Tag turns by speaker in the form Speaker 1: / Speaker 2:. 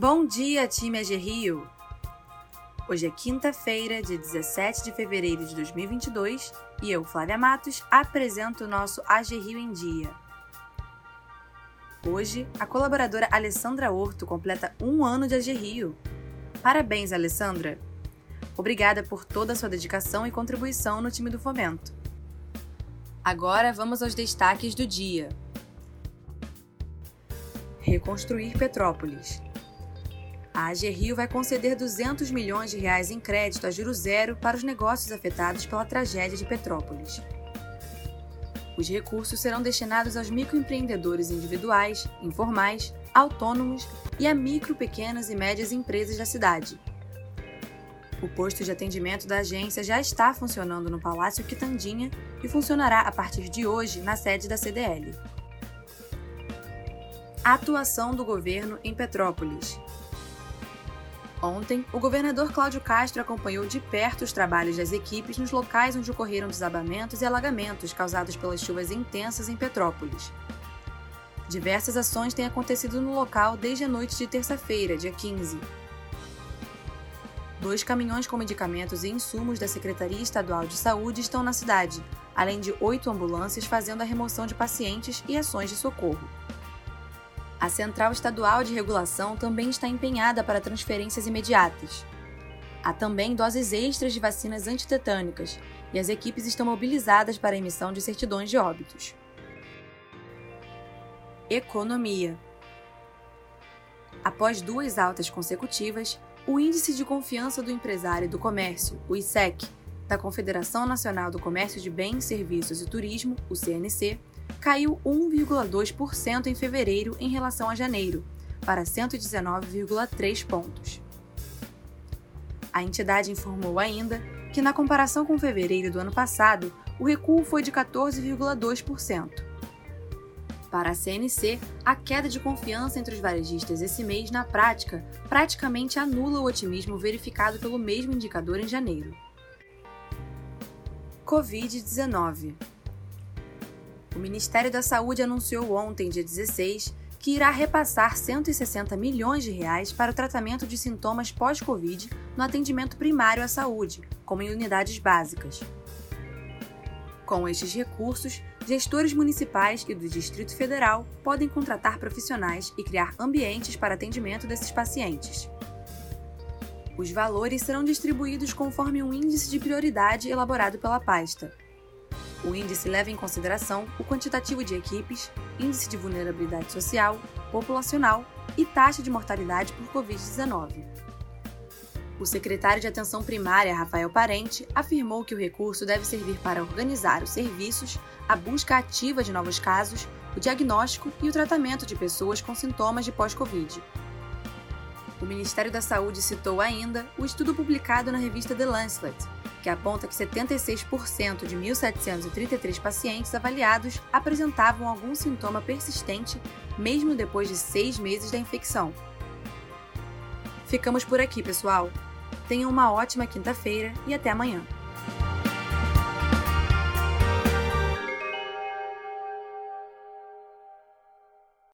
Speaker 1: Bom dia, time AG Rio! Hoje é quinta-feira, dia 17 de fevereiro de 2022, e eu, Flávia Matos, apresento o nosso AG Rio em Dia. Hoje, a colaboradora Alessandra Horto completa um ano de AG Rio. Parabéns, Alessandra! Obrigada por toda a sua dedicação e contribuição no time do Fomento. Agora vamos aos destaques do dia. Reconstruir Petrópolis. A AG Rio vai conceder 200 milhões de reais em crédito a juro zero para os negócios afetados pela tragédia de Petrópolis. Os recursos serão destinados aos microempreendedores individuais, informais, autônomos e a micro, pequenas e médias empresas da cidade. O posto de atendimento da agência já está funcionando no Palácio Quitandinha e funcionará a partir de hoje na sede da CDL. Atuação do governo em Petrópolis. Ontem, o governador Cláudio Castro acompanhou de perto os trabalhos das equipes nos locais onde ocorreram desabamentos e alagamentos causados pelas chuvas intensas em Petrópolis. Diversas ações têm acontecido no local desde a noite de terça-feira, dia 15. Dois caminhões com medicamentos e insumos da Secretaria Estadual de Saúde estão na cidade, além de oito ambulâncias fazendo a remoção de pacientes e ações de socorro. A Central Estadual de Regulação também está empenhada para transferências imediatas. Há também doses extras de vacinas antitetânicas e as equipes estão mobilizadas para a emissão de certidões de óbitos. Economia. Após duas altas consecutivas, o Índice de Confiança do Empresário e do Comércio, o ISEC, da Confederação Nacional do Comércio de Bens, Serviços e Turismo, o CNC, caiu 1,2% em fevereiro em relação a janeiro, para 119,3 pontos. A entidade informou ainda que, na comparação com fevereiro do ano passado, o recuo foi de 14,2%. Para a CNC, a queda de confiança entre os varejistas esse mês, na prática, praticamente anula o otimismo verificado pelo mesmo indicador em janeiro. Covid-19 o Ministério da Saúde anunciou ontem, dia 16, que irá repassar 160 milhões de reais para o tratamento de sintomas pós-Covid no atendimento primário à saúde, como em unidades básicas. Com estes recursos, gestores municipais e do Distrito Federal podem contratar profissionais e criar ambientes para atendimento desses pacientes. Os valores serão distribuídos conforme um índice de prioridade elaborado pela pasta, o índice leva em consideração o quantitativo de equipes, índice de vulnerabilidade social, populacional e taxa de mortalidade por Covid-19. O secretário de Atenção Primária, Rafael Parente, afirmou que o recurso deve servir para organizar os serviços, a busca ativa de novos casos, o diagnóstico e o tratamento de pessoas com sintomas de pós-Covid. O Ministério da Saúde citou ainda o estudo publicado na revista The Lancet, que aponta que 76% de 1.733 pacientes avaliados apresentavam algum sintoma persistente mesmo depois de seis meses da infecção. Ficamos por aqui, pessoal. Tenham uma ótima quinta-feira e até amanhã.